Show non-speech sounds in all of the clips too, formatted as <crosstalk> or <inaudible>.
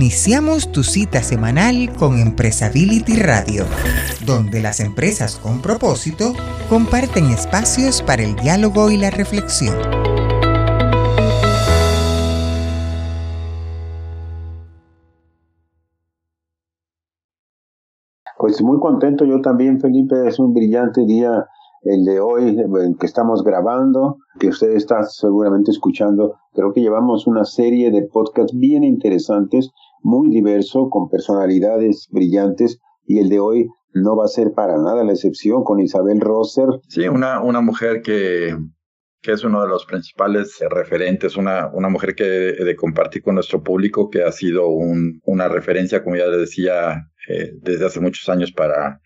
Iniciamos tu cita semanal con Empresability Radio, donde las empresas con propósito comparten espacios para el diálogo y la reflexión. Pues muy contento yo también, Felipe. Es un brillante día el de hoy que estamos grabando, que usted está seguramente escuchando. Creo que llevamos una serie de podcasts bien interesantes, muy diverso, con personalidades brillantes, y el de hoy no va a ser para nada la excepción con Isabel Rosser. Sí, una, una mujer que, que es uno de los principales referentes, una, una mujer que de, compartir con nuestro público, que ha sido un, una referencia, como ya le decía, eh, desde hace muchos años para,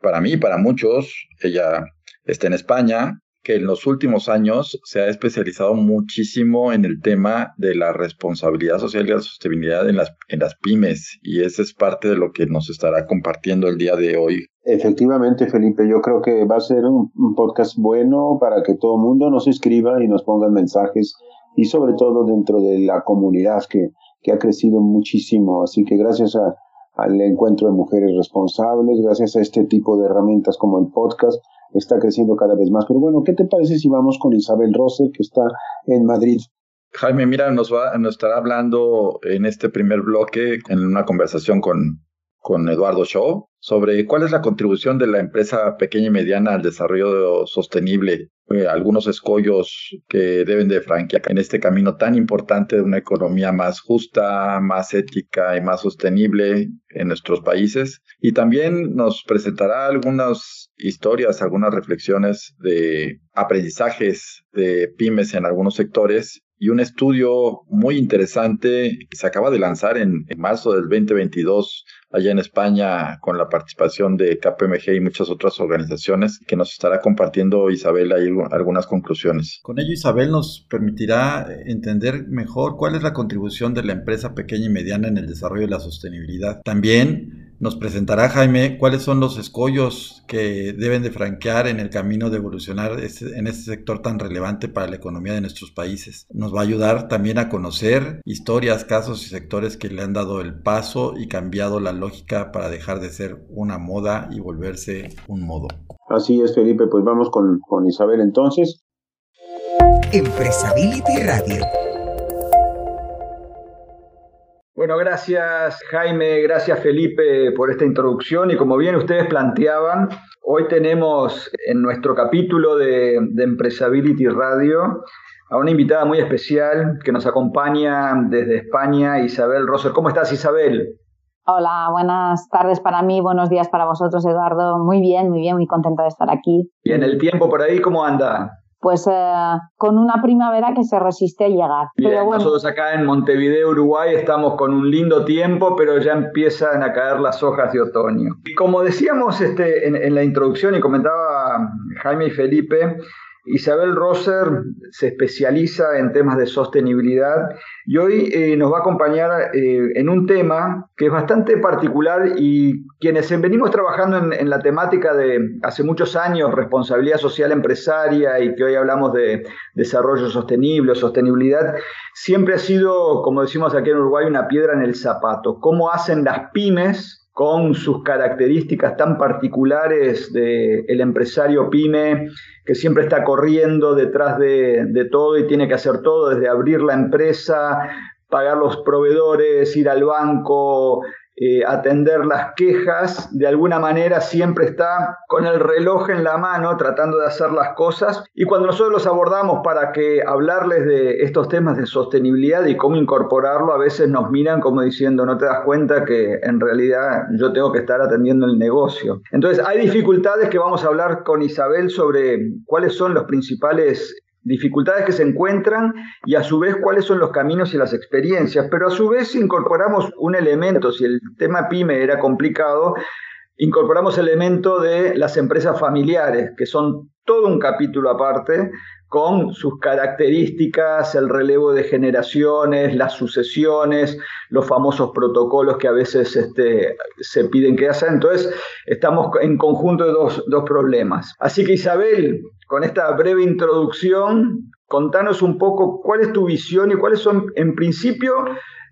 para mí, para muchos. Ella está en España, que en los últimos años se ha especializado muchísimo en el tema de la responsabilidad social y la sostenibilidad en las, en las pymes, y ese es parte de lo que nos estará compartiendo el día de hoy. Efectivamente, Felipe, yo creo que va a ser un, podcast bueno para que todo el mundo nos escriba y nos ponga mensajes, y sobre todo dentro de la comunidad que, que ha crecido muchísimo. Así que gracias al encuentro de mujeres responsables, gracias a este tipo de herramientas como el podcast, está creciendo cada vez más. Pero bueno, ¿qué te parece si vamos con Isabel Rosser, que está en Madrid? Jaime, mira, nos, va, nos estará hablando en este primer bloque, en una conversación con, con Eduardo Shaw, sobre cuál es la contribución de la empresa pequeña y mediana al desarrollo sostenible, eh, algunos escollos que deben de franquear en este camino tan importante de una economía más justa, más ética y más sostenible en nuestros países. Y también nos presentará algunas historias, algunas reflexiones de aprendizajes de pymes en algunos sectores y un estudio muy interesante que se acaba de lanzar en, en marzo del 2022 allá en España con la participación de KPMG y muchas otras organizaciones que nos estará compartiendo Isabel ahí algunas conclusiones. Con ello Isabel nos permitirá entender mejor cuál es la contribución de la empresa pequeña y mediana en el desarrollo de la sostenibilidad. También nos presentará Jaime cuáles son los escollos que deben de franquear en el camino de evolucionar en este sector tan relevante para la economía de nuestros países. Nos va a ayudar también a conocer historias, casos y sectores que le han dado el paso y cambiado la lógica para dejar de ser una moda y volverse un modo. Así es, Felipe, pues vamos con, con Isabel entonces. Empresability Radio bueno, gracias Jaime, gracias Felipe por esta introducción y como bien ustedes planteaban, hoy tenemos en nuestro capítulo de, de Empresability Radio a una invitada muy especial que nos acompaña desde España, Isabel Roser. ¿Cómo estás Isabel? Hola, buenas tardes para mí, buenos días para vosotros Eduardo. Muy bien, muy bien, muy contenta de estar aquí. Bien, el tiempo por ahí, ¿cómo anda? Pues eh, con una primavera que se resiste a llegar. pero Nosotros acá en Montevideo, Uruguay, estamos con un lindo tiempo, pero ya empiezan a caer las hojas de otoño. Y como decíamos este, en la introducción y comentaba Jaime y Felipe, Isabel Rosser se especializa en temas de sostenibilidad y hoy eh, nos va a acompañar eh, en un tema que es bastante particular y quienes venimos trabajando en, la temática de hace muchos años, responsabilidad social empresaria y que hoy hablamos de desarrollo sostenible sostenibilidad, siempre ha sido, como decimos aquí en Uruguay, una piedra en el zapato. ¿Cómo hacen las pymes con sus características tan particulares del empresario pyme que siempre está corriendo detrás de, de, todo y tiene que hacer todo, desde abrir la empresa, pagar los proveedores, ir al banco, eh, atender las quejas, de alguna manera siempre está con el reloj en la mano tratando de hacer las cosas y cuando nosotros los abordamos para que hablarles de estos temas de sostenibilidad y cómo incorporarlo, a veces nos miran como diciendo no te das cuenta que en realidad yo tengo que estar atendiendo el negocio. Entonces hay dificultades que vamos a hablar con Isabel sobre cuáles son los principales dificultades que se encuentran y a su vez cuáles son los caminos y las experiencias. Pero a su vez incorporamos un elemento, si el tema pyme era complicado, incorporamos el elemento de las empresas familiares, que son todo un capítulo aparte, con sus características, el relevo de generaciones, las sucesiones, los famosos protocolos que a veces este, se piden que hacen. Entonces, estamos en conjunto de dos, dos problemas. Así que Isabel, con esta breve introducción, contanos un poco cuál es tu visión y cuáles son, en principio,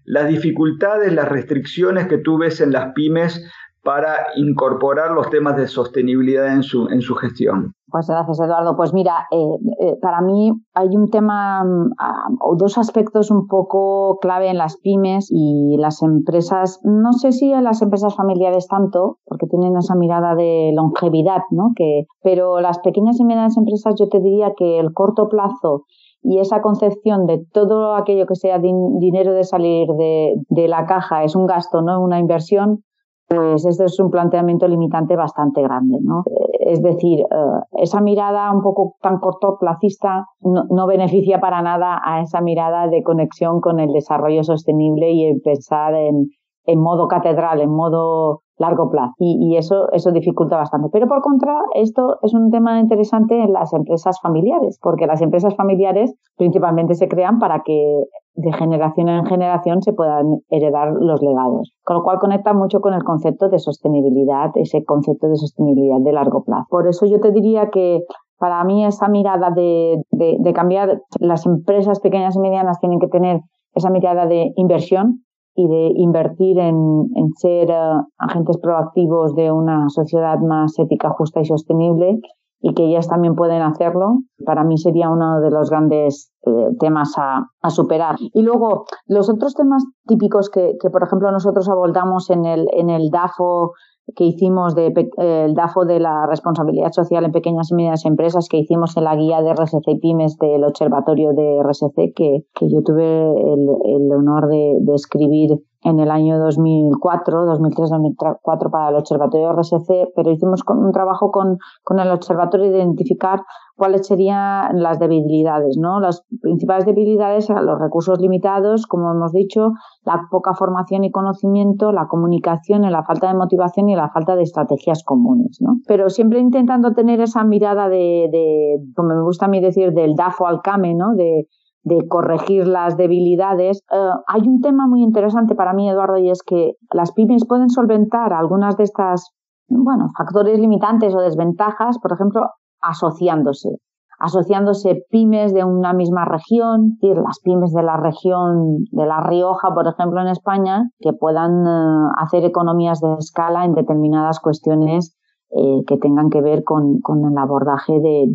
las dificultades, las restricciones que tú ves en las pymes para incorporar los temas de sostenibilidad en su, en su gestión. Pues gracias, Eduardo. Pues mira, eh, eh, para mí hay un tema mm, ah, o dos aspectos un poco clave en las pymes y las empresas, no sé si en las empresas familiares tanto, porque tienen esa mirada de longevidad, ¿no? Que, pero las pequeñas y medianas empresas yo te diría que el corto plazo y esa concepción de todo aquello que sea dinero de salir de, de, la caja es un gasto, no una inversión, pues este es un planteamiento limitante bastante grande, ¿no? Es decir, eh, esa mirada un poco tan cortoplacista no, no, beneficia para nada a esa mirada de conexión con el desarrollo sostenible y el pensar en, en modo catedral, en modo largo plazo. Y, eso, eso dificulta bastante. Pero por contra, esto es un tema interesante en las empresas familiares, porque las empresas familiares principalmente se crean para que de generación en generación se puedan heredar los legados. Con lo cual conecta mucho con el concepto de sostenibilidad, ese concepto de sostenibilidad de largo plazo. Por eso yo te diría que para mí esa mirada de, de, de cambiar, las empresas pequeñas y medianas tienen que tener esa mirada de inversión y de invertir en, en ser uh, agentes proactivos de una sociedad más ética, justa y sostenible y que ellas también pueden hacerlo, para mí sería uno de los grandes eh, temas a, a, superar. Y luego, los otros temas típicos que, que, por ejemplo, nosotros abordamos en el, en el DAFO que hicimos de, eh, el DAFO de la responsabilidad social en pequeñas y medianas empresas que hicimos en la guía de RSC Pymes del Observatorio de RSC que, que yo tuve el, el honor de, de escribir en el año 2004, 2003-2004 para el Observatorio RSC, pero hicimos un trabajo con, con el Observatorio de identificar cuáles serían las debilidades, ¿no? Las principales debilidades eran los recursos limitados, como hemos dicho, la poca formación y conocimiento, la comunicación, la falta de motivación y la falta de estrategias comunes, ¿no? Pero siempre intentando tener esa mirada de, de como me gusta a mí decir, del DAFO al CAME, ¿no? De, de corregir las debilidades. Eh, hay un tema muy interesante para mí, Eduardo, y es que las pymes pueden solventar algunas de estas, bueno, factores limitantes o desventajas, por ejemplo, asociándose. Asociándose pymes de una misma región, decir, las pymes de la región de La Rioja, por ejemplo, en España, que puedan eh, hacer economías de escala en determinadas cuestiones eh, que tengan que ver con, con el abordaje de,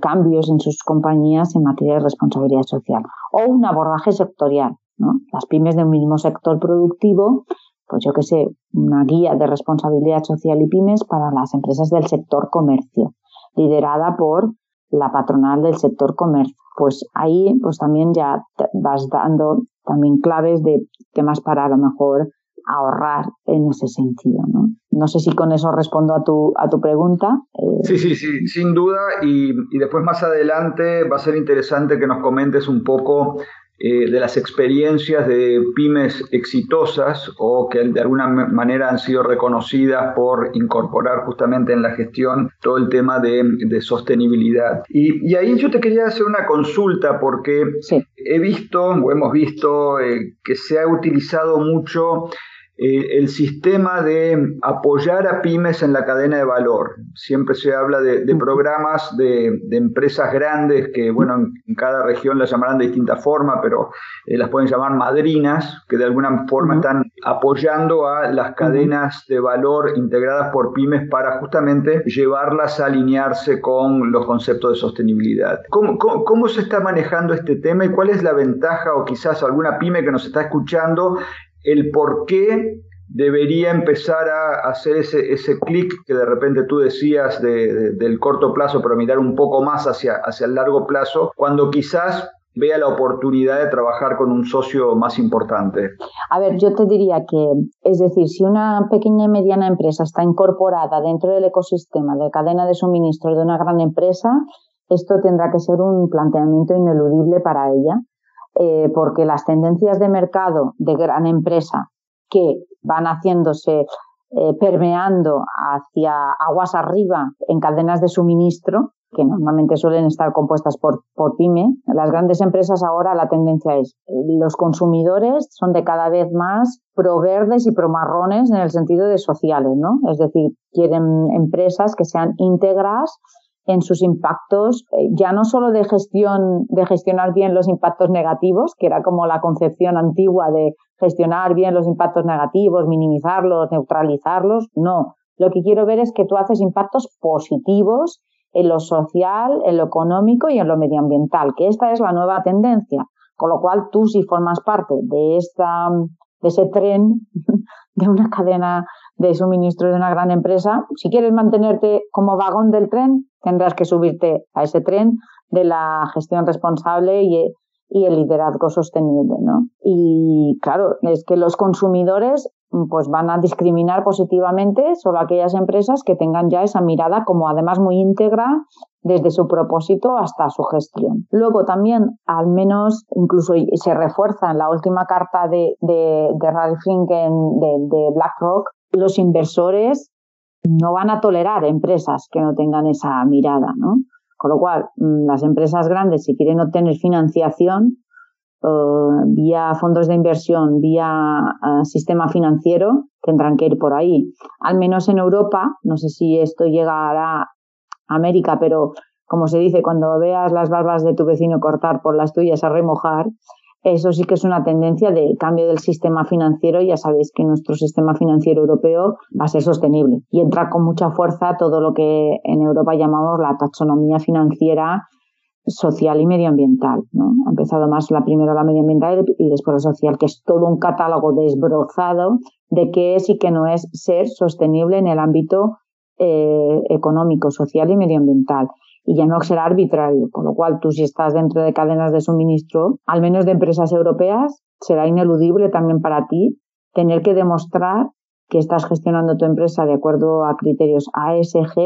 cambios en sus compañías en materia de responsabilidad social o un abordaje sectorial. ¿no? Las pymes de un mismo sector productivo, pues yo que sé, una guía de responsabilidad social y pymes para las empresas del sector comercio, liderada por la patronal del sector comercio. Pues ahí pues también ya vas dando también claves de temas para a lo mejor ahorrar en ese sentido. ¿no? no sé si con eso respondo a tu, a tu pregunta. Eh, sí, sí, sí, sin duda. Y, y, después más adelante va a ser interesante que nos comentes un poco eh, de las experiencias de pymes exitosas o que de alguna manera han sido reconocidas por incorporar justamente en la gestión todo el tema de, de sostenibilidad. Y, y, ahí yo te quería hacer una consulta porque sí. he visto o hemos visto eh, que se ha utilizado mucho eh, el sistema de apoyar a pymes en la cadena de valor. Siempre se habla de, de programas de, de, empresas grandes que, bueno, en, cada región las llamarán de distinta forma, pero eh, las pueden llamar madrinas, que de alguna forma uh -huh. están apoyando a las cadenas de valor integradas por pymes para justamente llevarlas a alinearse con los conceptos de sostenibilidad. ¿Cómo, cómo, cómo se está manejando este tema y cuál es la ventaja o quizás alguna pyme que nos está escuchando el por qué debería empezar a hacer ese, clic que de repente tú decías de, de, del corto plazo, pero mirar un poco más hacia, hacia el largo plazo, cuando quizás vea la oportunidad de trabajar con un socio más importante? A ver, yo te diría que, es decir, si una pequeña y mediana empresa está incorporada dentro del ecosistema de cadena de suministro de una gran empresa, esto tendrá que ser un planteamiento ineludible para ella eh, porque las tendencias de mercado de gran empresa que van haciéndose, eh, permeando hacia aguas arriba en cadenas de suministro, que normalmente suelen estar compuestas por, por pyme, las grandes empresas ahora la tendencia es los consumidores son de cada vez más pro verdes y pro marrones en el sentido de sociales, ¿no? Es decir, quieren empresas que sean íntegras en sus impactos, eh, ya no solo de gestión, de gestionar bien los impactos negativos, que era como la concepción antigua de gestionar bien los impactos negativos, minimizarlos, neutralizarlos, no. Lo que quiero ver es que tú haces impactos positivos en lo social, en lo económico y en lo medioambiental, que esta es la nueva tendencia. Con lo cual, tú si formas parte de esta, de ese tren, <laughs> de una cadena de suministro de una gran empresa, si quieres mantenerte como vagón del tren, tendrás que subirte a ese tren de la gestión responsable y, el liderazgo sostenible, ¿no? Y claro, es que los consumidores pues van a discriminar positivamente solo aquellas empresas que tengan ya esa mirada como además muy íntegra desde su propósito hasta su gestión. Luego también, al menos, incluso se refuerza en la última carta de Ralph Finken de, de BlackRock, los inversores no van a tolerar empresas que no tengan esa mirada, ¿no? Con lo cual, mm, las empresas grandes, si quieren obtener financiación, eh, vía fondos de inversión, vía eh, sistema financiero, tendrán que ir por ahí. Al menos en Europa, no sé si esto llegará a América, pero como se dice, cuando veas las barbas de tu vecino cortar por las tuyas a remojar, eso sí que es una tendencia de cambio del sistema financiero. Ya sabéis que nuestro sistema financiero europeo va a ser sostenible y entra con mucha fuerza todo lo que en Europa llamamos la taxonomía financiera social y medioambiental. ¿no? Ha empezado más la primera la medioambiental y después la social, que es todo un catálogo desbrozado de qué es y qué no es ser sostenible en el ámbito eh, económico, social y medioambiental y ya no será arbitrario, con lo cual tú si estás dentro de cadenas de suministro, al menos de empresas europeas, será ineludible también para ti tener que demostrar que estás gestionando tu empresa de acuerdo a criterios ASG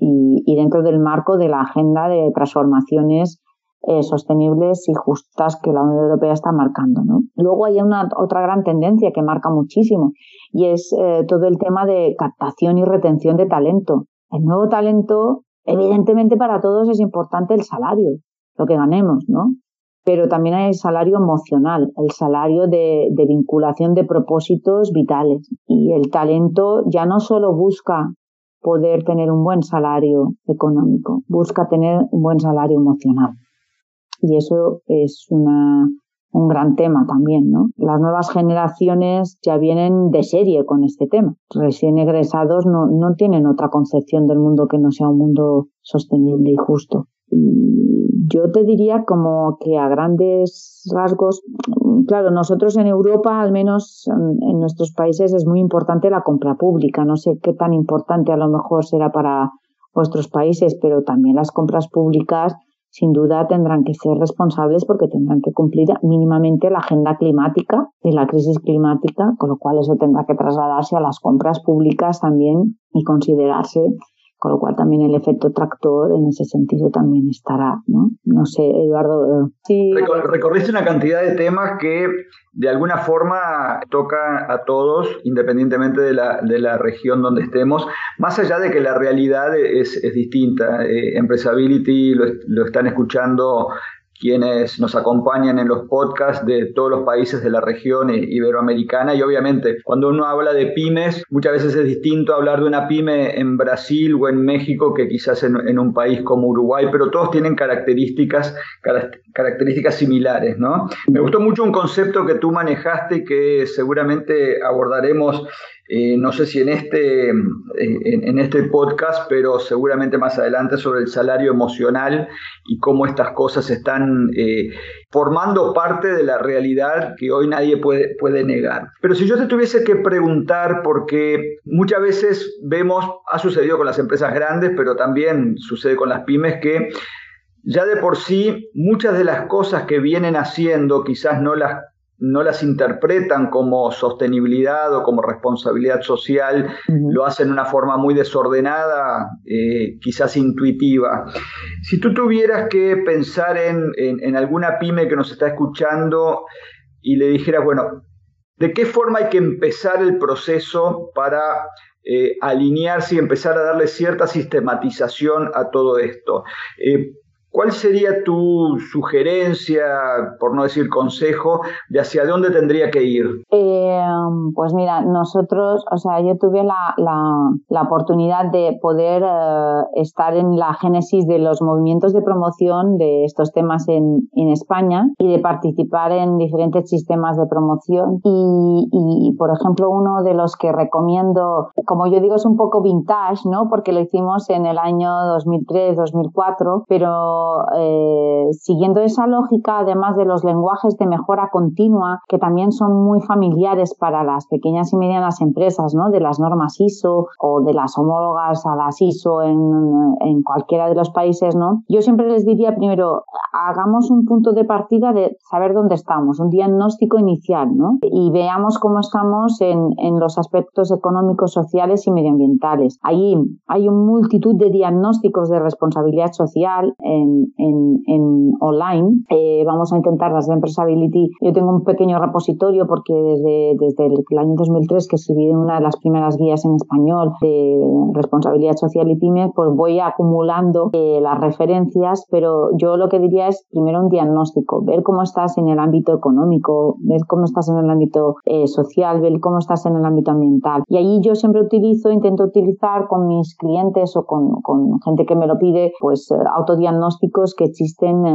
y, dentro del marco de la agenda de transformaciones eh, sostenibles y justas que la Unión Europea está marcando. ¿no? Luego hay una otra gran tendencia que marca muchísimo y es eh, todo el tema de captación y retención de talento. El nuevo talento Evidentemente para todos es importante el salario, lo que ganemos, ¿no? Pero también hay el salario emocional, el salario de, vinculación de propósitos vitales. Y el talento ya no solo busca poder tener un buen salario económico, busca tener un buen salario emocional. Y eso es una, un gran tema también, ¿no? Las nuevas generaciones ya vienen de serie con este tema. Recién egresados no, no tienen otra concepción del mundo que no sea un mundo sostenible y justo. Yo te diría como que a grandes rasgos, claro, nosotros en Europa, al menos en nuestros países, es muy importante la compra pública. No sé qué tan importante a lo mejor será para vuestros países, pero también las compras públicas sin duda tendrán que ser responsables porque tendrán que cumplir mínimamente la agenda climática y la crisis climática, con lo cual eso tendrá que trasladarse a las compras públicas también y considerarse con lo cual también el efecto tractor en ese sentido también estará, ¿no? No sé, Eduardo. Eh, sí. Recorriste una cantidad de temas que de alguna forma tocan a todos, independientemente de la, de la región donde estemos, más allá de que la realidad es, es distinta. Eh, Empresability lo, lo están escuchando quienes nos acompañan en los podcasts de todos los países de la región iberoamericana y obviamente cuando uno habla de pymes muchas veces es distinto hablar de una pyme en Brasil o en México que quizás en, un país como Uruguay, pero todos tienen características, características similares. ¿no? Me gustó mucho un concepto que tú manejaste que seguramente abordaremos eh, no sé si en este, eh, en, este podcast, pero seguramente más adelante sobre el salario emocional y cómo estas cosas están eh, formando parte de la realidad que hoy nadie puede, puede negar. Pero si yo te tuviese que preguntar, porque muchas veces vemos, ha sucedido con las empresas grandes, pero también sucede con las pymes, que ya de por sí muchas de las cosas que vienen haciendo quizás no las no las interpretan como sostenibilidad o como responsabilidad social, lo hacen de una forma muy desordenada, eh, quizás intuitiva. Si tú tuvieras que pensar en, alguna pyme que nos está escuchando y le dijeras, bueno, ¿de qué forma hay que empezar el proceso para eh, alinearse y empezar a darle cierta sistematización a todo esto? Eh, ¿Cuál sería tu sugerencia, por no decir consejo, de hacia dónde tendría que ir? Eh, pues mira, nosotros, o sea, yo tuve la, la, oportunidad de poder eh, estar en la génesis de los movimientos de promoción de estos temas en, en España y de participar en diferentes sistemas de promoción. Y, y, por ejemplo, uno de los que recomiendo, como yo digo, es un poco vintage, ¿no? Porque lo hicimos en el año 2003, 2004, eh, siguiendo esa lógica, además de los lenguajes de mejora continua, que también son muy familiares para las pequeñas y medianas empresas, ¿no? De las normas ISO o de las homólogas a las ISO en, en cualquiera de los países, ¿no? Yo siempre les diría primero, hagamos un punto de partida de saber dónde estamos, un diagnóstico inicial, ¿no? Y veamos cómo estamos en, en los aspectos económicos, sociales y medioambientales. Ahí hay una multitud de diagnósticos de responsabilidad social en en, online. Eh, vamos a intentar las de Empresability. Yo tengo un pequeño repositorio porque desde, desde el, año 2003 que escribí una de las primeras guías en español de responsabilidad social y pymes, pues voy acumulando eh, las referencias, pero yo lo que diría es primero un diagnóstico, ver cómo estás en el ámbito económico, ver cómo estás en el ámbito eh, social, ver cómo estás en el ámbito ambiental. Y ahí yo siempre utilizo, intento utilizar con mis clientes o con, con gente que me lo pide, pues autodiagnóstico que existen eh,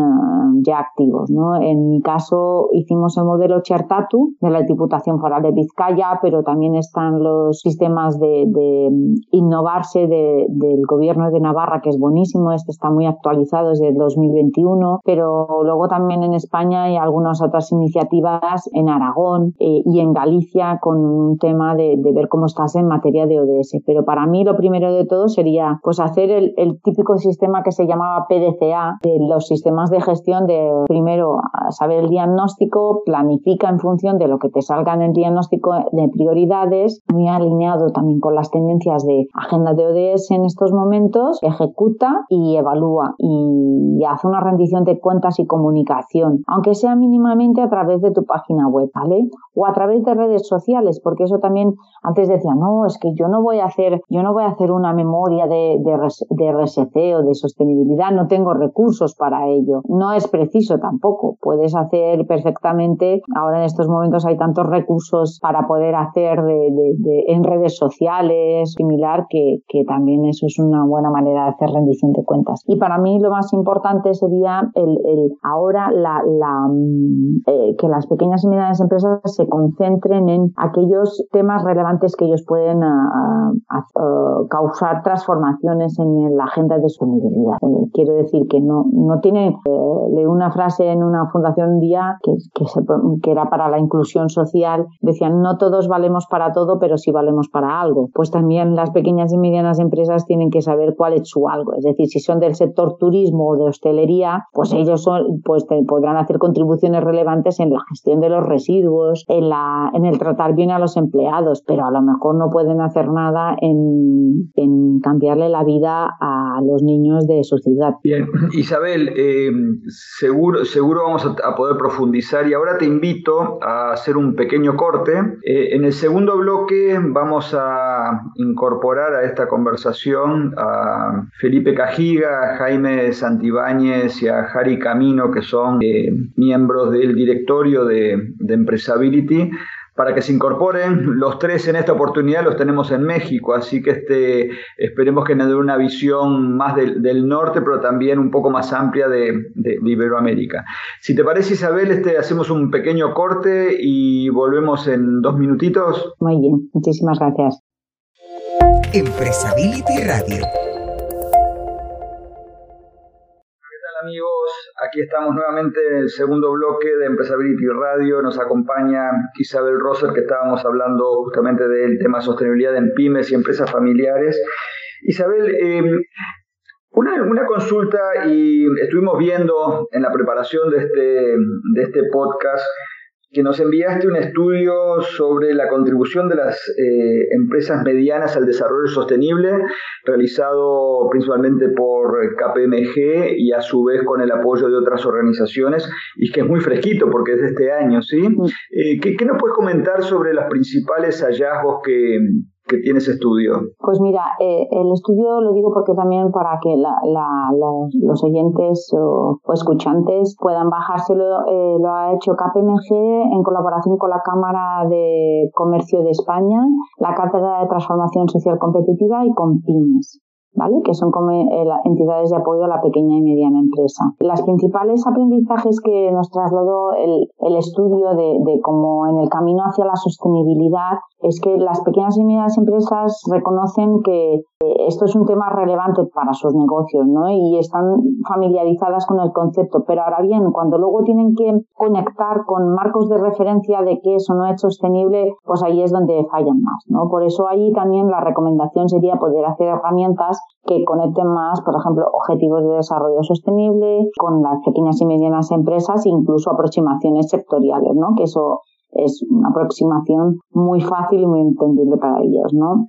ya activos. ¿no? En mi caso hicimos el modelo Chertatu de la Diputación Foral de Vizcaya, pero también están los sistemas de, mm, innovarse del gobierno de Navarra, que es buenísimo, este está muy actualizado desde el 2021, pero luego también en España hay algunas otras iniciativas en Aragón eh, y en Galicia con un tema de, ver cómo estás en materia de ODS. Pero para mí lo primero de todo sería pues hacer el, el típico sistema que se llamaba PDCA de los sistemas de gestión de primero saber el diagnóstico, planifica en función de lo que te salga en el diagnóstico de prioridades, muy alineado también con las tendencias de agenda de ODS en estos momentos, ejecuta y evalúa y hace una rendición de cuentas y comunicación, aunque sea mínimamente a través de tu página web, ¿vale? O a través de redes sociales, porque eso también antes decía, no, es que yo no voy a hacer, yo no voy a hacer una memoria de, de, de RSC o de sostenibilidad, no tengo recursos para ello. No es preciso tampoco. Puedes hacer perfectamente, ahora en estos momentos hay tantos recursos para poder hacer de, en redes sociales, similar, que, también eso es una buena manera de hacer rendición de cuentas. Y para mí lo más importante sería el, el ahora la, la mm, eh, que las pequeñas y medianas empresas se concentren en aquellos temas relevantes que ellos pueden ah, ah, ah, causar transformaciones en la agenda de sostenibilidad. Eh, quiero decir que no, no tiene, eh, leí una frase en una fundación un día que, que, que, era para la inclusión social, decían, no todos valemos para todo, pero sí valemos para algo. Pues también las pequeñas y medianas empresas tienen que saber cuál es su algo. Es decir, si son del sector turismo o de hostelería, pues ellos son, pues podrán hacer contribuciones relevantes en la gestión de los residuos, en, la, en el tratar bien a los empleados, pero a lo mejor no pueden hacer nada en, en cambiarle la vida a los niños de su ciudad. Bien, Isabel, eh, seguro, vamos a, poder profundizar y ahora te invito a hacer un pequeño corte. Eh, en el segundo bloque vamos a incorporar a esta conversación a Felipe Cajiga, a Jaime Santibáñez y a Jari Camino, que son eh, miembros del directorio de, de Empresability para que se incorporen. Los tres en esta oportunidad los tenemos en México, así que este, esperemos que nos dé una visión más del, norte, pero también un poco más amplia de, Iberoamérica. Si te parece, Isabel, este, hacemos un pequeño corte y volvemos en dos minutitos. Muy bien, muchísimas gracias. Empresability Radio. Amigos? Aquí estamos nuevamente en el segundo bloque de Empresability Radio. Nos acompaña Isabel Roser, que estábamos hablando justamente del tema sostenibilidad en pymes y empresas familiares. Isabel, eh, una, una, consulta y estuvimos viendo en la preparación de este, de este podcast que nos enviaste un estudio sobre la contribución de las eh, empresas medianas al desarrollo sostenible, realizado principalmente por KPMG y a su vez con el apoyo de otras organizaciones, y que es muy fresquito porque es de este año, ¿sí? Eh, ¿qué, ¿Qué nos puedes comentar sobre los principales hallazgos que, que tiene ese estudio? Pues mira, eh, el estudio lo digo porque también para que los, oyentes o, escuchantes puedan bajárselo, eh, lo ha hecho KPMG en colaboración con la Cámara de Comercio de España, la Cátedra de Transformación Social Competitiva y con PYMES. ¿Vale? que son como eh, entidades de apoyo a la pequeña y mediana empresa. Los principales aprendizajes que nos trasladó el, el estudio de, de cómo en el camino hacia la sostenibilidad es que las pequeñas y medianas empresas reconocen que esto es un tema relevante para sus negocios, ¿no? Y están familiarizadas con el concepto. Pero ahora bien, cuando luego tienen que conectar con marcos de referencia de que eso no es sostenible, pues ahí es donde fallan más, ¿no? Por eso ahí también la recomendación sería poder hacer herramientas que conecten más, por ejemplo, objetivos de desarrollo sostenible con las pequeñas y medianas empresas, incluso aproximaciones sectoriales, ¿no? Que eso es una aproximación muy fácil y muy entendible para ellos, ¿no?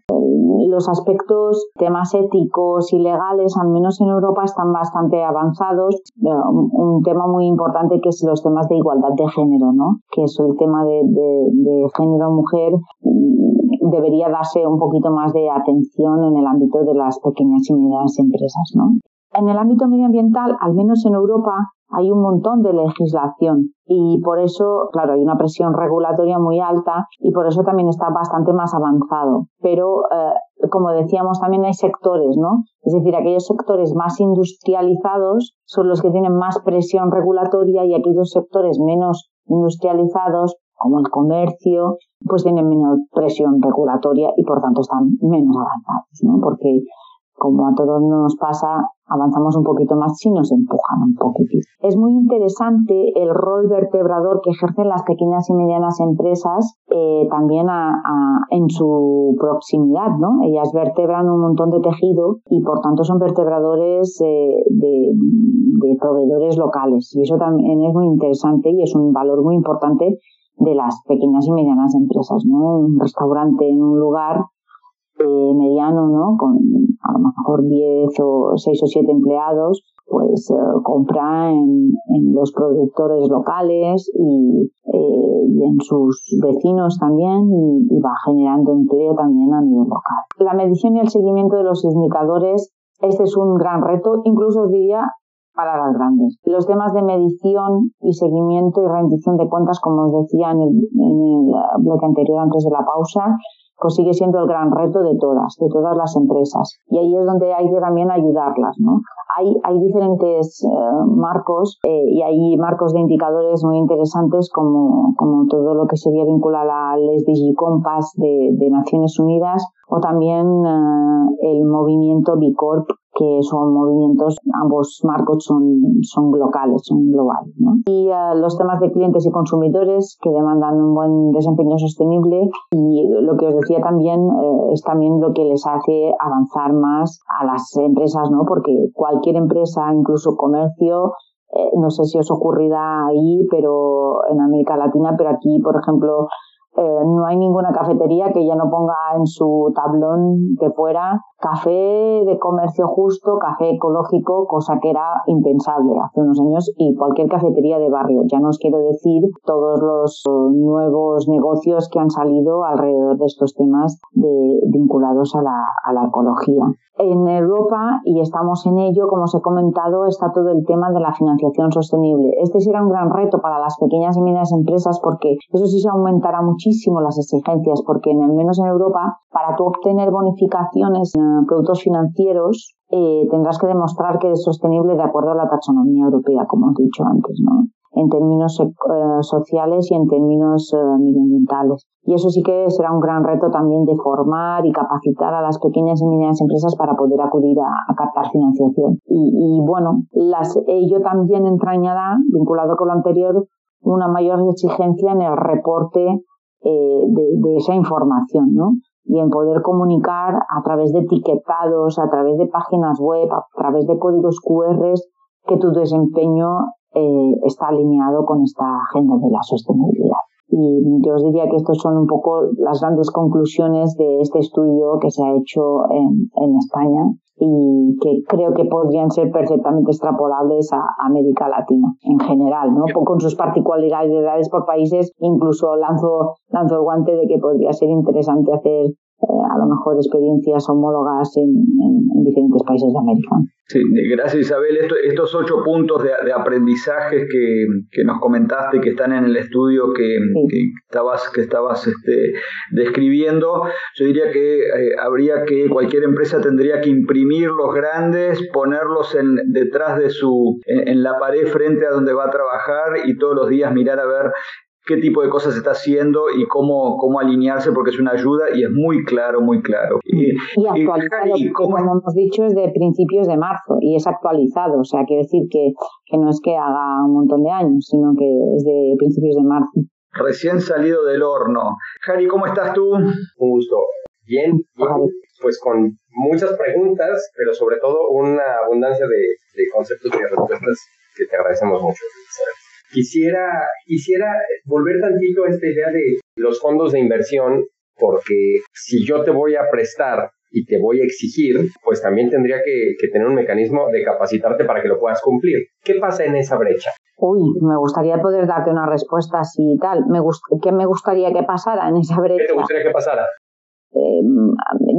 Los aspectos, temas éticos y legales, al menos en Europa, están bastante avanzados. Eh, un tema muy importante que es los temas de igualdad de género, ¿no? Que es el tema de, de género-mujer mm, debería darse un poquito más de atención en el ámbito de las pequeñas y medianas empresas, ¿no? En el ámbito medioambiental, al menos en Europa, hay un montón de legislación y por eso, claro, hay una presión regulatoria muy alta y por eso también está bastante más avanzado. Pero, eh, como decíamos, también hay sectores, ¿no? Es decir, aquellos sectores más industrializados son los que tienen más presión regulatoria y aquellos sectores menos industrializados como el comercio, pues tienen menos presión regulatoria y por tanto están menos avanzados, ¿no? Porque como a todos nos pasa, avanzamos un poquito más si nos empujan un poquitito. Es muy interesante el rol vertebrador que ejercen las pequeñas y medianas empresas eh, también en su proximidad, ¿no? Ellas vertebran un montón de tejido y por tanto son vertebradores eh, de, de proveedores locales y eso también es muy interesante y es un valor muy importante de las pequeñas y medianas empresas, ¿no? Un restaurante en un lugar eh, mediano, ¿no? Con a lo mejor 10 o 6 o 7 empleados, pues eh, compra en, los productores locales y, eh, y, en sus vecinos también y, va generando empleo también a nivel local. La medición y el seguimiento de los indicadores, este es un gran reto, incluso os diría para las grandes. Los temas de medición y seguimiento y rendición de cuentas, como os decía en el, en el bloque anterior antes de la pausa, pues sigue siendo el gran reto de todas, de todas las empresas. Y ahí es donde hay que también ayudarlas, ¿no? Hay, hay diferentes eh, marcos eh, y hay marcos de indicadores muy interesantes como, como todo lo que sería vinculado al SDG Compass de, de Naciones Unidas o también eh, el movimiento B Corp que son movimientos, ambos marcos son, son locales, son globales. ¿no? Y los temas de clientes y consumidores que demandan un buen desempeño sostenible y lo que os decía también eh, es también lo que les hace avanzar más a las empresas, ¿no? porque cualquier empresa, incluso comercio, eh, no sé si os ocurrirá ahí, pero en América Latina, pero aquí, por ejemplo, eh, no hay ninguna cafetería que ya no ponga en su tablón de fuera café de comercio justo, café ecológico, cosa que era impensable hace unos años y cualquier cafetería de barrio. Ya no os quiero decir todos los nuevos negocios que han salido alrededor de estos temas vinculados a la, a la ecología. En Europa, y estamos en ello, como os he comentado, está todo el tema de la financiación sostenible. Este será un gran reto para las pequeñas y medianas empresas porque eso sí se aumentará muchísimo las exigencias, porque en, al menos en Europa, para tú obtener bonificaciones productos financieros, eh, tendrás que demostrar que es sostenible de acuerdo a la taxonomía europea, como he dicho antes, ¿no? En términos eh, sociales y en términos eh, medioambientales. Y eso sí que será un gran reto también de formar y capacitar a las pequeñas y medianas empresas para poder acudir a, captar financiación. Y, bueno, las, ello también entrañará, vinculado con lo anterior, una mayor exigencia en el reporte de, de, esa información, ¿no? y en poder comunicar a través de etiquetados, a través de páginas web, a través de códigos QR que tu desempeño eh, está alineado con esta agenda de la sostenibilidad. Y yo os diría que estas son un poco las grandes conclusiones de este estudio que se ha hecho en, en España y que creo que podrían ser perfectamente extrapolables a América Latina en general, ¿no? Con sus particularidades por países, incluso lanzo, lanzo el guante de que podría ser interesante hacer eh, a lo mejor experiencias homólogas en, diferentes países de América. Sí, gracias Isabel. estos ocho puntos de, aprendizaje que, nos comentaste que están en el estudio que, estabas, que estabas este, describiendo, yo diría que eh, habría que, cualquier empresa tendría que imprimir los grandes, ponerlos en, detrás de su, en la pared frente a donde va a trabajar y todos los días mirar a ver qué tipo de cosas está haciendo y cómo, cómo alinearse, porque es una ayuda y es muy claro, muy claro. Y, actualizado, como hemos dicho, es de principios de marzo y es actualizado, o sea, quiere decir que, que no es que haga un montón de años, sino que es de principios de marzo. Recién salido del horno. Jari, ¿cómo estás tú? Un gusto. Bien, pues con muchas preguntas, pero sobre todo una abundancia de, de conceptos y respuestas que te agradecemos mucho. Quisiera, quisiera volver tantito a esta idea de los fondos de inversión, porque si yo te voy a prestar y te voy a exigir, pues también tendría que, tener un mecanismo de capacitarte para que lo puedas cumplir. ¿Qué pasa en esa brecha? Uy, me gustaría poder darte una respuesta así y tal. Me ¿Qué me gustaría que pasara en esa brecha? ¿Qué te gustaría que pasara? Em,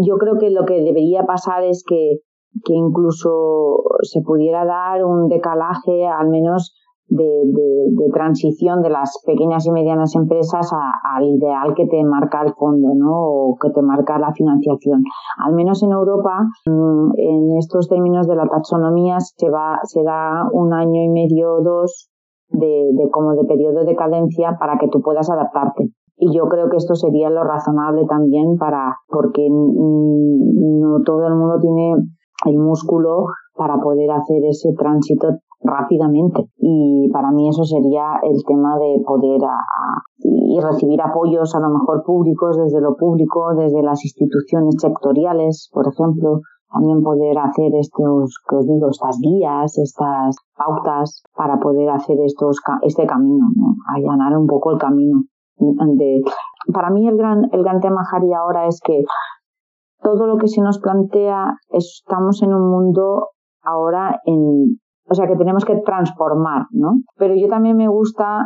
yo creo que lo que debería pasar es que, que incluso se pudiera dar un decalaje, al menos de, transición de las pequeñas y medianas empresas al ideal que te marca el fondo, ¿no? O que te marca la financiación. Al menos en Europa, mm, en estos términos de la taxonomía, se va, se da un año y medio o dos de, como de periodo de cadencia para que tú puedas adaptarte. Y yo creo que esto sería lo razonable también para, porque no todo el mundo tiene el músculo para poder hacer ese tránsito rápidamente. Y para mí eso sería el tema de poder y recibir apoyos a lo mejor públicos desde lo público, desde las instituciones sectoriales, por ejemplo, también poder hacer estos, que os digo, estas guías, estas pautas para poder hacer estos, este camino, ¿no? allanar un poco el camino. De, para mí el gran, el gran tema, Jari, ahora es que todo lo que se nos plantea, estamos en un mundo ahora en, o sea que tenemos que transformar, ¿no? Pero yo también me gusta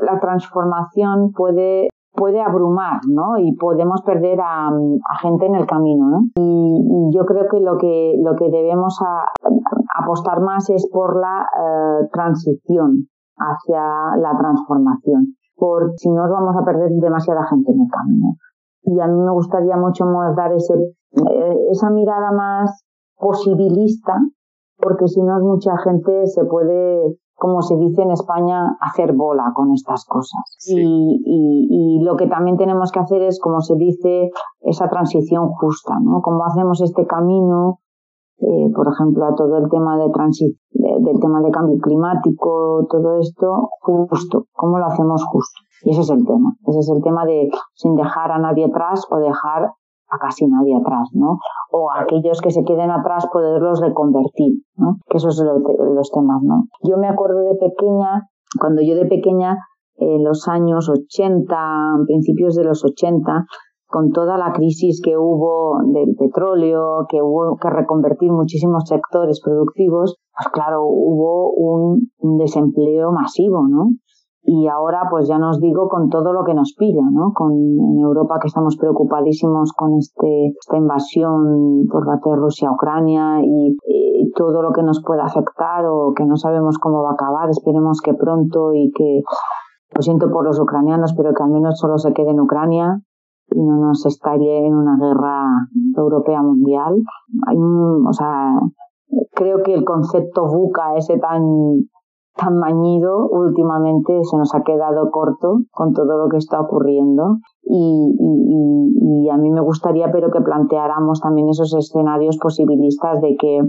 la transformación puede puede abrumar, ¿no? Y podemos perder a, gente en el camino, ¿no? Y, yo creo que lo que lo que debemos apostar más es por la eh, transición hacia la transformación, porque si no vamos a perder demasiada gente en el camino. Y a mí me gustaría mucho más dar ese, eh, esa mirada más posibilista porque si no mucha gente se puede, como se dice en España, hacer bola con estas cosas. Y, y, lo que también tenemos que hacer es, como se dice, esa transición justa, ¿no? Cómo hacemos este camino, eh, por ejemplo, a todo el tema de transición, del tema de cambio climático, todo esto, justo, cómo lo hacemos justo. Y ese es el tema. Ese es el tema de sin dejar a nadie atrás o dejar a casi nadie atrás, ¿no? O a aquellos que se queden atrás poderlos reconvertir, ¿no? Que esos son los, temas, ¿no? Yo me acuerdo de pequeña, cuando yo de pequeña, en los años 80, principios de los 80, con toda la crisis que hubo del petróleo, que hubo que reconvertir muchísimos sectores productivos, pues claro, hubo un, un desempleo masivo, ¿no? Y ahora pues ya nos digo con todo lo que nos pilla, ¿no? Con en Europa que estamos preocupadísimos con este esta invasión por parte de Rusia a Ucrania y, todo lo que nos pueda afectar o que no sabemos cómo va a acabar, esperemos que pronto y que lo siento por los ucranianos, pero que al menos solo se quede en Ucrania y no nos estalle en una guerra europea mundial. Hay un, o sea, creo que el concepto buca ese tan tan mañido últimamente se nos ha quedado corto con todo lo que está ocurriendo y, a mí me gustaría pero que planteáramos también esos escenarios posibilistas de que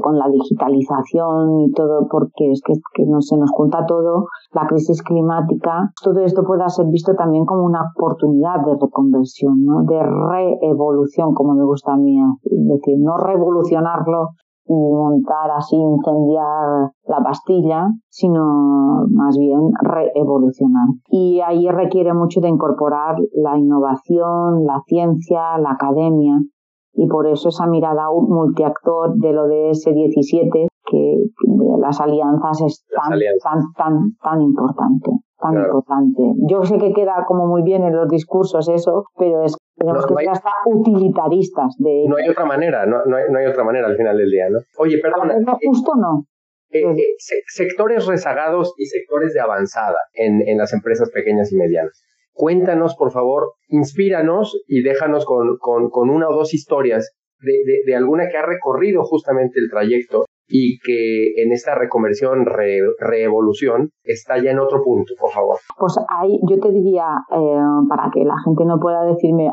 con la digitalización y todo, porque es que, que no, se nos junta todo, la crisis climática, todo esto pueda ser visto también como una oportunidad de reconversión, ¿no? de reevolución, como me gusta a mí decir, no revolucionarlo y montar así, incendiar la pastilla, sino más bien reevolucionar. Y ahí requiere mucho de incorporar la innovación, la ciencia, la academia, y por eso esa mirada multiactor del ODS 17 que de las alianzas es tan, tan, tan, tan importante tan importante. Yo sé que queda como muy bien en los discursos eso, pero es tenemos que ser hasta utilitaristas de No hay otra manera, no, no, hay, no, hay, otra manera al final del día, ¿no? Oye, perdona. No, eh, justo no. Eh, eh, sectores rezagados y sectores de avanzada en, en las empresas pequeñas y medianas. Cuéntanos, por favor, inspíranos y déjanos con, con, con una o dos historias de, de, alguna que ha recorrido justamente el trayecto y que en esta reconversión, reevolución, está ya en otro punto, por favor. Pues ahí yo te diría, eh, para que la gente no pueda decirme,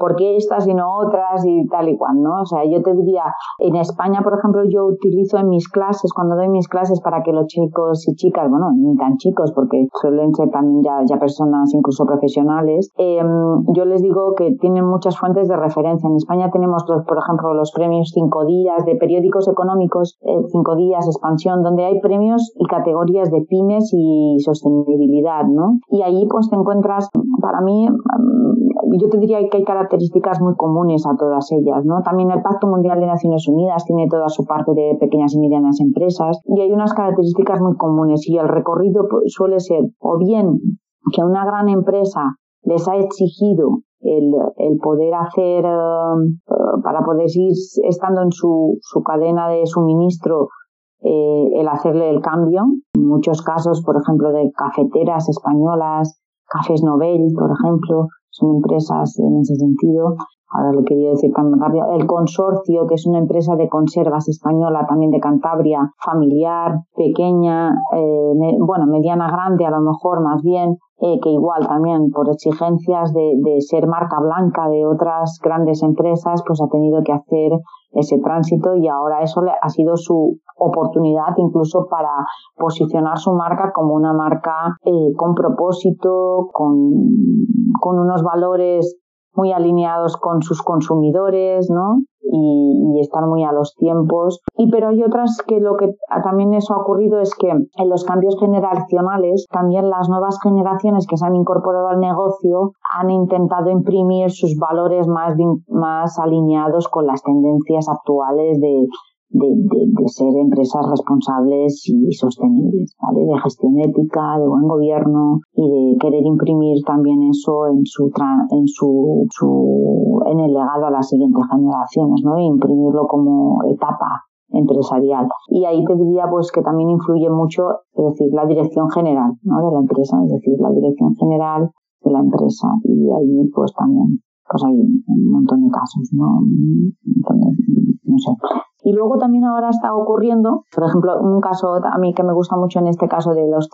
¿por qué estas y no otras y tal y cual, ¿no? O sea, yo te diría, en España, por ejemplo, yo utilizo en mis clases, cuando doy mis clases para que los chicos y chicas, bueno, ni tan chicos, porque suelen ser también ya, ya personas incluso profesionales, eh, yo les digo que tienen muchas fuentes de referencia. En España tenemos, por ejemplo, los premios cinco días de periódicos económicos, eh, cinco días, expansión, donde hay premios y categorías de pymes y sostenibilidad, ¿no? Y ahí pues te encuentras, para mí, yo te diría que hay características muy comunes a todas ellas, ¿no? También el Pacto Mundial de Naciones Unidas tiene toda su parte de pequeñas y medianas empresas y hay unas características muy comunes y el recorrido pues, suele ser o bien que una gran empresa les ha exigido el, el poder hacer, eh, para poder ir estando en su, su cadena de suministro, eh, el hacerle el cambio. En muchos casos, por ejemplo, de cafeteras españolas, Cafés Nobel, por ejemplo, son empresas en ese sentido. Ahora lo quería decir rápido. El consorcio, que es una empresa de conservas española, también de Cantabria, familiar, pequeña, eh, bueno, mediana grande a lo mejor más bien, eh, que igual también por exigencias de, de, ser marca blanca de otras grandes empresas, pues ha tenido que hacer ese tránsito y ahora eso ha sido su oportunidad incluso para posicionar su marca como una marca eh, con propósito, con, con unos valores muy alineados con sus consumidores, ¿no? Y, y, estar muy a los tiempos. Y pero hay otras que lo que también eso ha ocurrido es que en los cambios generacionales también las nuevas generaciones que se han incorporado al negocio han intentado imprimir sus valores más, más alineados con las tendencias actuales de, de, de, de, ser empresas responsables y sostenibles, ¿vale? De gestión ética, de buen gobierno y de querer imprimir también eso en su, en su, su, en el legado a las siguientes generaciones, ¿no? E imprimirlo como etapa empresarial. Y ahí te diría pues que también influye mucho, es decir, la dirección general, ¿no? De la empresa, es decir, la dirección general de la empresa. Y ahí pues también pues hay un montón de casos, ¿no? no sé. Y luego también ahora está ocurriendo, por ejemplo, un caso a mí que me gusta mucho en este caso de los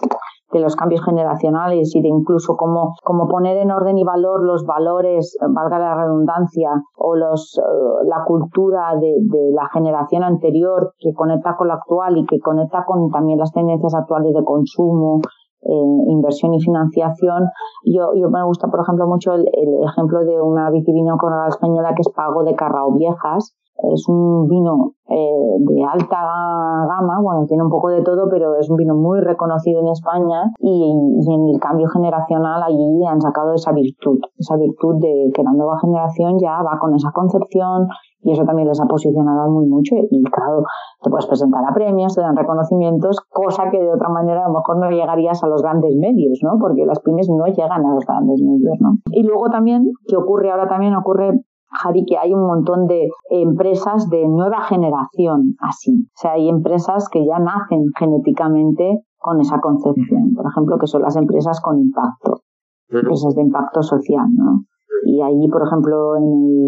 de los cambios generacionales y de incluso cómo, cómo poner en orden y valor los valores, valga la redundancia, o los, eh, la cultura de, de, la generación anterior que conecta con la actual y que conecta con también las tendencias actuales de consumo, eh, inversión y financiación. Yo, yo me gusta, por ejemplo, mucho el, ejemplo de una vitivino la española que es Pago de Carrao Viejas, es un vino eh, de alta gama, bueno, tiene un poco de todo, pero es un vino muy reconocido en España y, en el cambio generacional allí han sacado esa virtud, esa virtud de que la nueva generación ya va con esa concepción y eso también les ha posicionado muy mucho y claro, te puedes presentar a premios, te dan reconocimientos, cosa que de otra manera a lo mejor no llegarías a los grandes medios, ¿no? Porque las pymes no llegan a los grandes medios, ¿no? Y luego también, que ocurre ahora también, ocurre Javi, que hay un montón de empresas de nueva generación así. O sea, hay empresas que ya nacen genéticamente con esa concepción. Por ejemplo, que son las empresas con impacto. Empresas de impacto social, ¿no? Y ahí, por ejemplo, en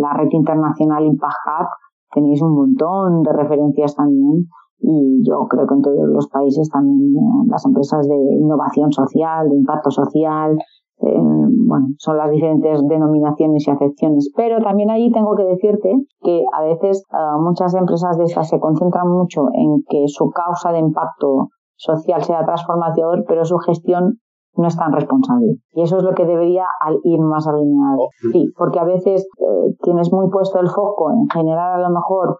la red internacional Impact Hub tenéis un montón de referencias también y yo creo que en todos los países también las empresas de innovación social, de impacto social, eh, bueno, son las diferentes denominaciones y acepciones. Pero también ahí tengo que decirte que a veces uh, muchas empresas de estas se concentran mucho en que su causa de impacto social sea transformador, pero su gestión no es tan responsable. Y eso es lo que debería ir más alineado. Sí, porque a veces eh, tienes muy puesto el foco en generar a lo mejor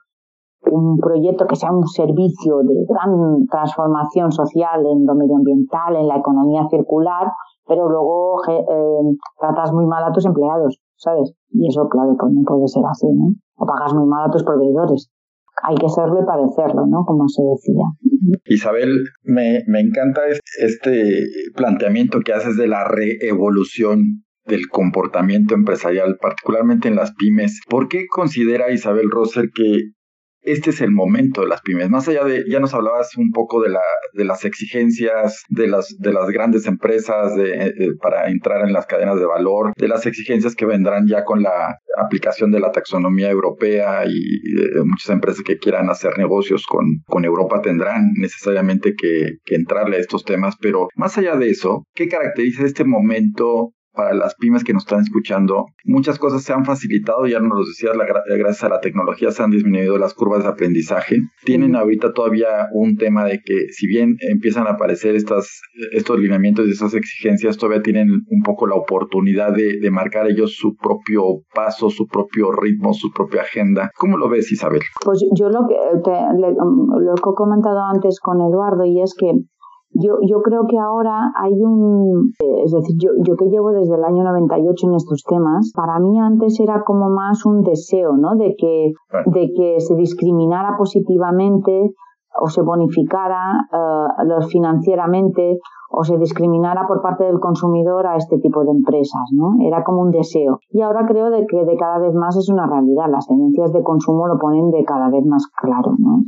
un proyecto que sea un servicio de gran transformación social en lo medioambiental, en la economía circular, pero luego eh, tratas muy mal a tus empleados, ¿sabes? Y eso, claro, pues no puede ser así, ¿no? O pagas muy mal a tus proveedores. hay que serlo y parecerlo, ¿no? Como se decía. Isabel, me, me encanta este planteamiento que haces de la reevolución del comportamiento empresarial, particularmente en las pymes. ¿Por qué considera Isabel Rosser que este es el momento de las pymes. Más allá de, ya nos hablabas un poco de, la, de las exigencias de las, de las grandes empresas de, para entrar en las cadenas de valor, de las exigencias que vendrán ya con la aplicación de la taxonomía europea y, muchas empresas que quieran hacer negocios con, con Europa tendrán necesariamente que, que entrarle a estos temas. Pero más allá de eso, ¿qué caracteriza este momento para las pymes que nos están escuchando. Muchas cosas se han facilitado, ya nos lo decías, gracias a la tecnología se han disminuido las curvas de aprendizaje. Tienen ahorita todavía un tema de que si bien empiezan a aparecer estas, estos lineamientos y estas exigencias, todavía tienen un poco la oportunidad de, marcar ellos su propio paso, su propio ritmo, su propia agenda. ¿Cómo lo ves, Isabel? Pues yo lo que, lo que he comentado antes con Eduardo y es que yo, yo creo que ahora hay un, eh, es decir, yo, yo que llevo desde el año 98 en estos temas, para mí antes era como más un deseo, ¿no? De que, de que se discriminara positivamente o se bonificara uh, financieramente o se discriminara por parte del consumidor a este tipo de empresas, ¿no? Era como un deseo. Y ahora creo de que de cada vez más es una realidad. Las tendencias de consumo lo ponen de cada vez más claro, ¿no?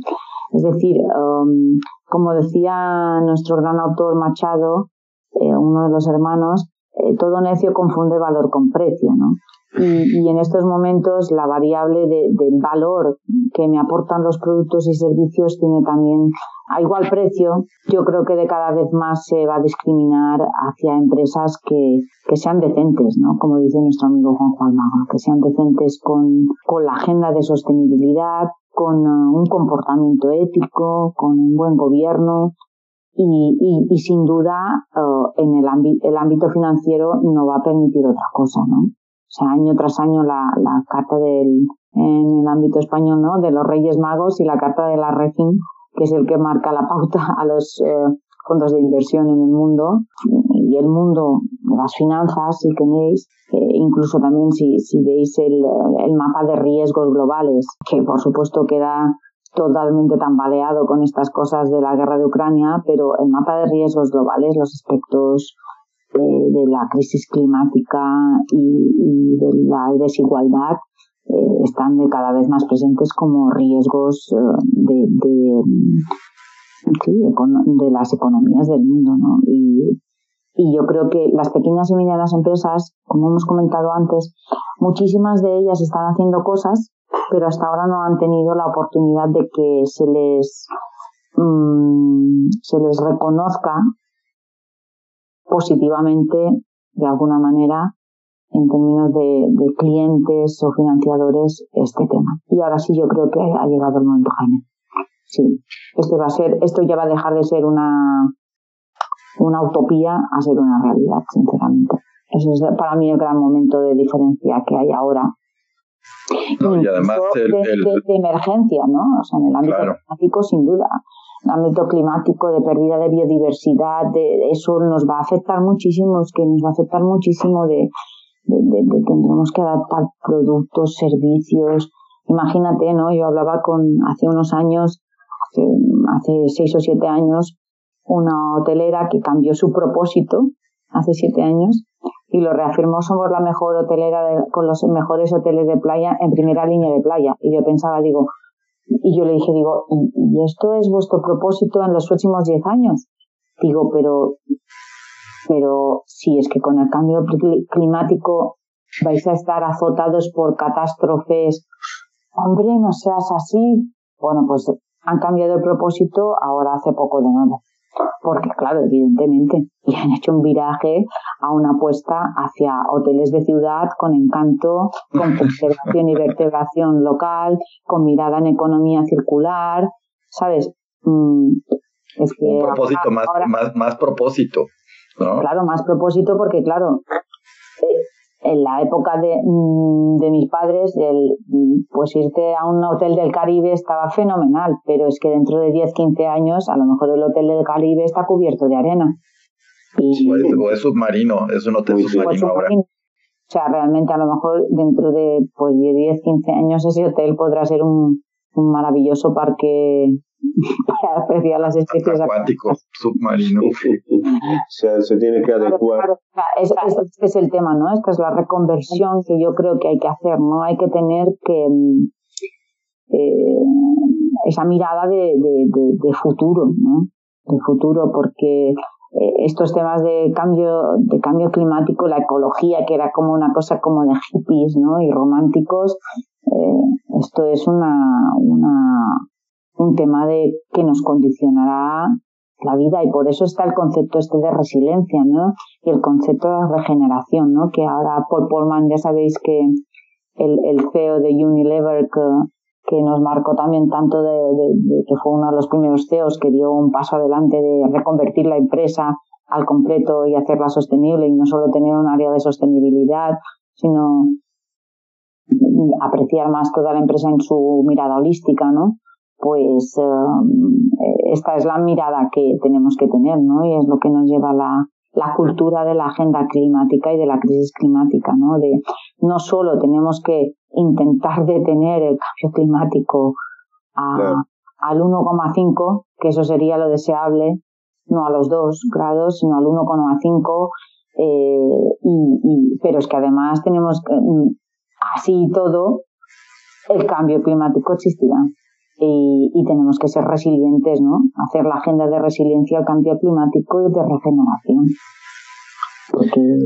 Es decir, um, como decía nuestro gran autor Machado, eh, uno de los hermanos, eh, todo necio confunde valor con precio, ¿no? Y, en estos momentos la variable de, del valor que me aportan los productos y servicios tiene también a igual precio. Yo creo que de cada vez más se va a discriminar hacia empresas que, que sean decentes, ¿no? Como dice nuestro amigo Juan Juan Mago, que sean decentes con, con la agenda de sostenibilidad, con uh, un comportamiento ético, con un buen gobierno y, y, y sin duda uh, en el, el ámbito financiero no va a permitir otra cosa, ¿no? O sea, año tras año la, la carta del, en el ámbito español, ¿no? De los Reyes Magos y la carta de la REFIN, que es el que marca la pauta <laughs> a los uh, fondos de inversión en el mundo y el mundo de las finanzas, si tenéis, incluso también si, si veis el, el, mapa de riesgos globales, que por supuesto queda totalmente tambaleado con estas cosas de la guerra de Ucrania, pero el mapa de riesgos globales, los aspectos eh, de la crisis climática y, de la desigualdad, eh, están de cada vez más presentes como riesgos eh, de, de, de las economías del mundo. Y, yo creo que las pequeñas y medianas empresas, como hemos comentado antes, muchísimas de ellas están haciendo cosas, pero hasta ahora no han tenido la oportunidad de que se les, mmm, se les reconozca positivamente, de alguna manera, en términos de, de, clientes o financiadores, este tema. Y ahora sí yo creo que ha llegado el momento, Jaime. Sí, este va a ser, esto ya va a dejar de ser una, una utopía a ser una realidad, sinceramente. Ese es para mí el gran momento de diferencia que hay ahora. y además de, emergencia, ¿no? O sea, en el ámbito climático, sin duda. Ámbito climático, de pérdida de biodiversidad, de, eso nos va a afectar muchísimo, es que nos va a afectar muchísimo de, de, tendremos que adaptar productos, servicios. Imagínate, ¿no? Yo hablaba con hace unos años, hace, hace seis o siete años, una hotelera que cambió su propósito hace siete años y lo reafirmó somos la mejor hotelera con los mejores hoteles de playa en primera línea de playa y yo pensaba digo y yo le dije digo y, esto es vuestro propósito en los próximos diez años digo pero pero si es que con el cambio climático vais a estar azotados por catástrofes hombre no seas así bueno pues han cambiado el propósito ahora hace poco de nuevo porque claro, evidentemente <laughs> le han hecho un viraje a una apuesta hacia hoteles de ciudad con encanto, con <laughs> conservación y vertebración local, con mirada en economía circular, ¿sabes? Mm, es que un propósito más, más, más propósito, ¿no? Claro, más propósito porque claro, en la época de, mm, de mis padres, el, pues irte a un hotel del Caribe estaba fenomenal, pero es que dentro de 10, 15 años, a lo mejor el hotel del Caribe está cubierto de arena. Y, o, es, submarino, es un hotel submarino ahora. O sea, realmente a lo mejor dentro de pues de 10, 15 años ese hotel podrá ser un, un maravilloso parque <laughs> para apreciar las especies acuáticos submarinos. se, se tiene que adecuar. este es el tema, ¿no? Esta es la reconversión que yo creo que hay que hacer, ¿no? Hay que tener que eh, esa mirada de, de, futuro, ¿no? De futuro, porque estos temas de cambio, de cambio climático, la ecología, que era como una cosa como de hippies, ¿no? Y románticos, eh, esto es una, una, un tema de que nos condicionará la vida y por eso está el concepto este de resiliencia, ¿no? Y el concepto de regeneración, ¿no? Que ahora Paul Polman, ya sabéis que el, el CEO de Unilever que, que nos marcó también tanto de, que fue uno de los primeros CEOs que dio un paso adelante de reconvertir la empresa al completo y hacerla sostenible y no solo tener un área de sostenibilidad, sino apreciar más toda la empresa en su mirada holística, ¿no? Pues eh, esta es la mirada que tenemos que tener, ¿no? Y es lo que nos lleva la, la cultura de la agenda climática y de la crisis climática, ¿no? De no solo tenemos que intentar <laughs> detener el cambio climático a, al 1,5, que eso sería lo deseable, no a los 2 grados, sino al 1,5, eh, y, y, pero es que además tenemos que, mm, así y todo, el cambio climático existirá. Y, y, tenemos que ser resilientes, ¿no? Hacer la agenda de resiliencia al cambio climático y de regeneración.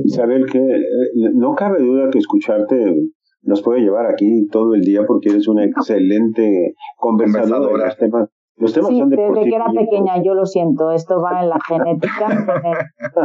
Isabel, que eh, no cabe duda que escucharte nos puede llevar aquí todo el día porque eres una excelente conversadora. Los temas, los temas sí, son desde que era pequeña, yo lo siento, esto va en la genética.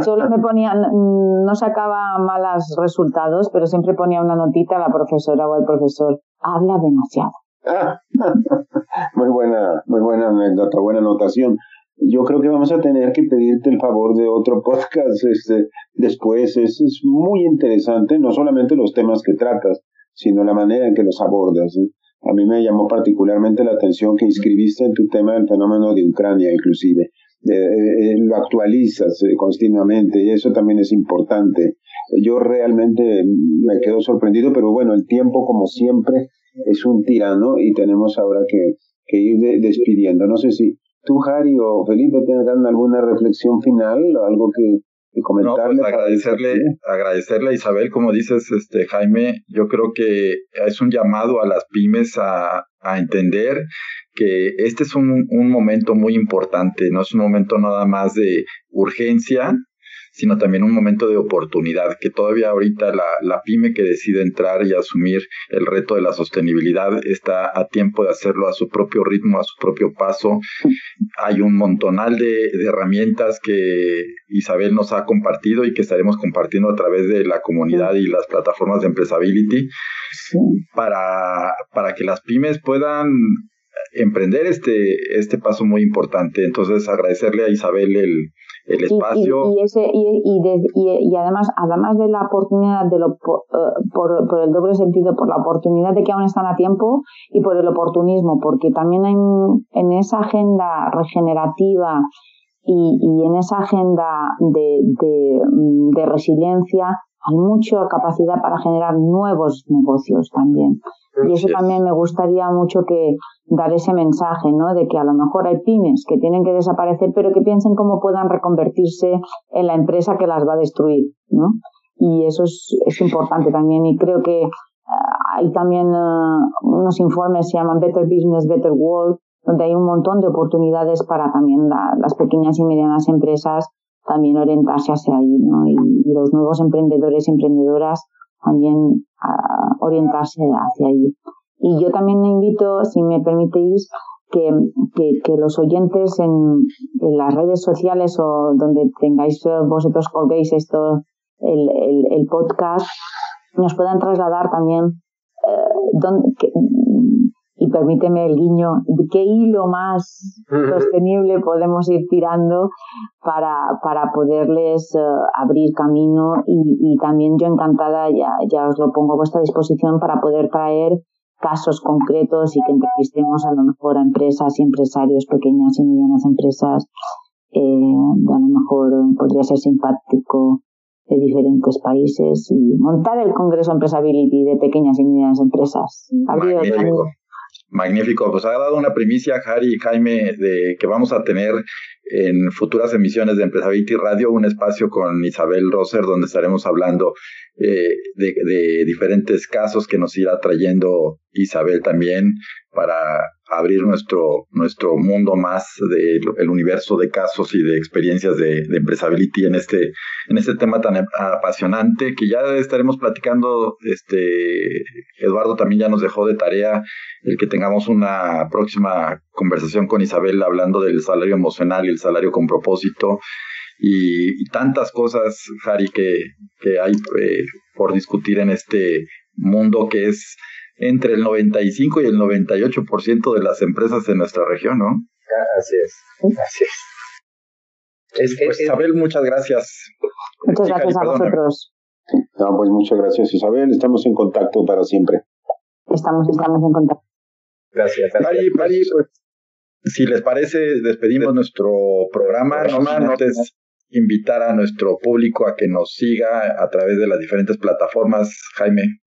Solo me ponían, no sacaba malos resultados, pero siempre ponía una notita a la profesora o al profesor. Habla demasiado. <laughs> muy buena, muy buena anécdota, buena anotación. Yo creo que vamos a tener que pedirte el favor de otro podcast este, después. Es, muy interesante, no solamente los temas que tratas, sino la manera en que los abordas. A mí me llamó particularmente la atención que inscribiste en tu tema el fenómeno de Ucrania, inclusive. Eh, eh, lo actualizas eh, continuamente y eso también es importante. Yo realmente me quedo sorprendido, pero bueno, el tiempo, como siempre, es un tirano y tenemos ahora que, que ir despidiendo. No sé si tú, Jari o Felipe, tengan alguna reflexión final o algo que, comentarle. No, pues agradecerle, agradecerle a Isabel, como dices, este Jaime, yo creo que es un llamado a las pymes a, a entender que este es un, un momento muy importante, no es un momento nada más de urgencia, sino también un momento de oportunidad, que todavía ahorita la, la pyme que decide entrar y asumir el reto de la sostenibilidad está a tiempo de hacerlo a su propio ritmo, a su propio paso. Hay un montonal de, herramientas que Isabel nos ha compartido y que estaremos compartiendo a través de la comunidad y las plataformas de Empresability para, para que las pymes puedan emprender este, este paso muy importante. Entonces, agradecerle a Isabel el, el espacio. Y, ese, y, y, además, además de la oportunidad, de lo, eh, por, por, el doble sentido, por la oportunidad de que aún están a tiempo y por el oportunismo, porque también hay, en esa agenda regenerativa y, y en esa agenda de, de, de resiliencia hay mucha capacidad para generar nuevos negocios también. Y eso también me gustaría mucho que dar ese mensaje, ¿no? De que a lo mejor hay pymes que tienen que desaparecer, pero que piensen cómo puedan reconvertirse en la empresa que las va a destruir, ¿no? Y eso es, es importante también. Y creo que ah, hay también ah, unos informes se llaman Better Business, Better World, donde hay un montón de oportunidades para también las pequeñas y medianas empresas también orientarse hacia ahí, ¿no? Y, los nuevos emprendedores y emprendedoras también a orientarse hacia ahí. Y yo también invito, si me permitís, que, que, los oyentes en, en, las redes sociales o donde tengáis vosotros colguéis esto, el, el, el podcast, nos puedan trasladar también eh, y permíteme el guiño, qué hilo más sostenible podemos ir tirando para, para poderles uh, abrir camino y, y, también yo encantada, ya, ya os lo pongo a vuestra disposición para poder traer casos concretos y que entrevistemos a lo mejor a empresas y empresarios, pequeñas y medianas empresas, eh, a lo mejor podría ser simpático de diferentes países y montar el Congreso Empresability de pequeñas y medianas empresas. Magnífico, pues ha dado una primicia, Harry y Jaime, de que vamos a tener en futuras emisiones de Empresability Radio un espacio con Isabel Roser donde estaremos hablando eh, de, de, diferentes casos que nos irá trayendo Isabel también para abrir nuestro, nuestro mundo más del universo de casos y de experiencias de, empresability en este, en este tema tan apasionante que ya estaremos platicando. Este, Eduardo también ya nos dejó de tarea el que tengamos una próxima conversación con Isabel hablando del salario emocional y el salario con propósito y, tantas cosas, Harry, que, que hay eh, por discutir en este mundo que es entre el 95 y el 98% de las empresas de nuestra región, ¿no? Así es, así es. pues, Isabel, muchas gracias. Muchas gracias a vosotros. No, pues muchas gracias, Isabel. Estamos en contacto para siempre. Estamos, estamos en contacto. Gracias. Mari, pues, si les parece, despedimos nuestro programa. No antes invitar a nuestro público a que nos siga a través de las diferentes plataformas, Jaime.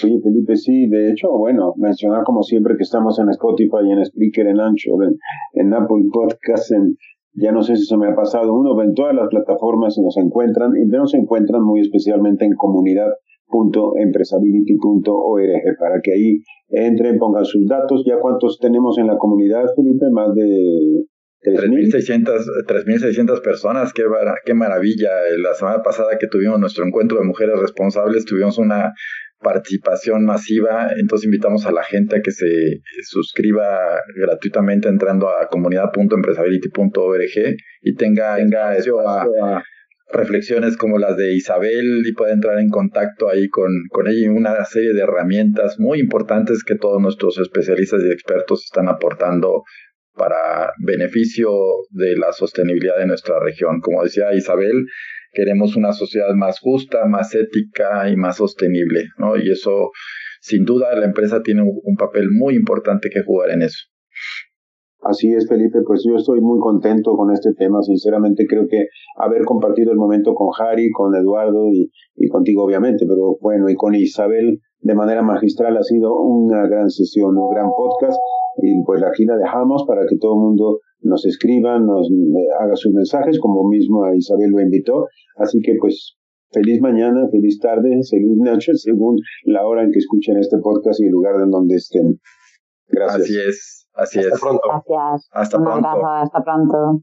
Sí, Felipe, sí. De hecho, bueno, mencionar como siempre que estamos en Spotify, en Spreaker, en Anchor, en, en Apple Podcasts, en, ya no sé si se me ha pasado uno, en todas las plataformas nos encuentran y nos encuentran muy especialmente en comunidad.empresability.org para que ahí entren, pongan sus datos. ¿Ya cuántos tenemos en la comunidad, Felipe? Más de 3.600 personas, qué, qué maravilla. La semana pasada que tuvimos nuestro encuentro de mujeres responsables, tuvimos una participación masiva, entonces invitamos a la gente a que se suscriba gratuitamente entrando a comunidad.empresability.org y tenga, tenga a, reflexiones como las de Isabel y pueda entrar en contacto ahí con, con ella y una serie de herramientas muy importantes que todos nuestros especialistas y expertos están aportando para beneficio de la sostenibilidad de nuestra región. Como decía Isabel, queremos una sociedad más justa, más ética y más sostenible, ¿no? Y eso, sin duda, la empresa tiene un, papel muy importante que jugar en eso. Así es, Felipe, pues yo estoy muy contento con este tema. Sinceramente, creo que haber compartido el momento con Harry, con Eduardo y, y contigo, obviamente, pero bueno, y con Isabel de manera magistral ha sido una gran sesión, un gran podcast y pues aquí la dejamos para que todo el mundo nos escriba, nos eh, haga sus mensajes, como mismo a Isabel lo invitó. Así que pues feliz mañana, feliz tarde, feliz noche, <laughs> según la hora en que escuchen este podcast y el lugar en donde estén. Gracias. Así es, así hasta es. Pronto. Gracias. Hasta pronto. hasta pronto.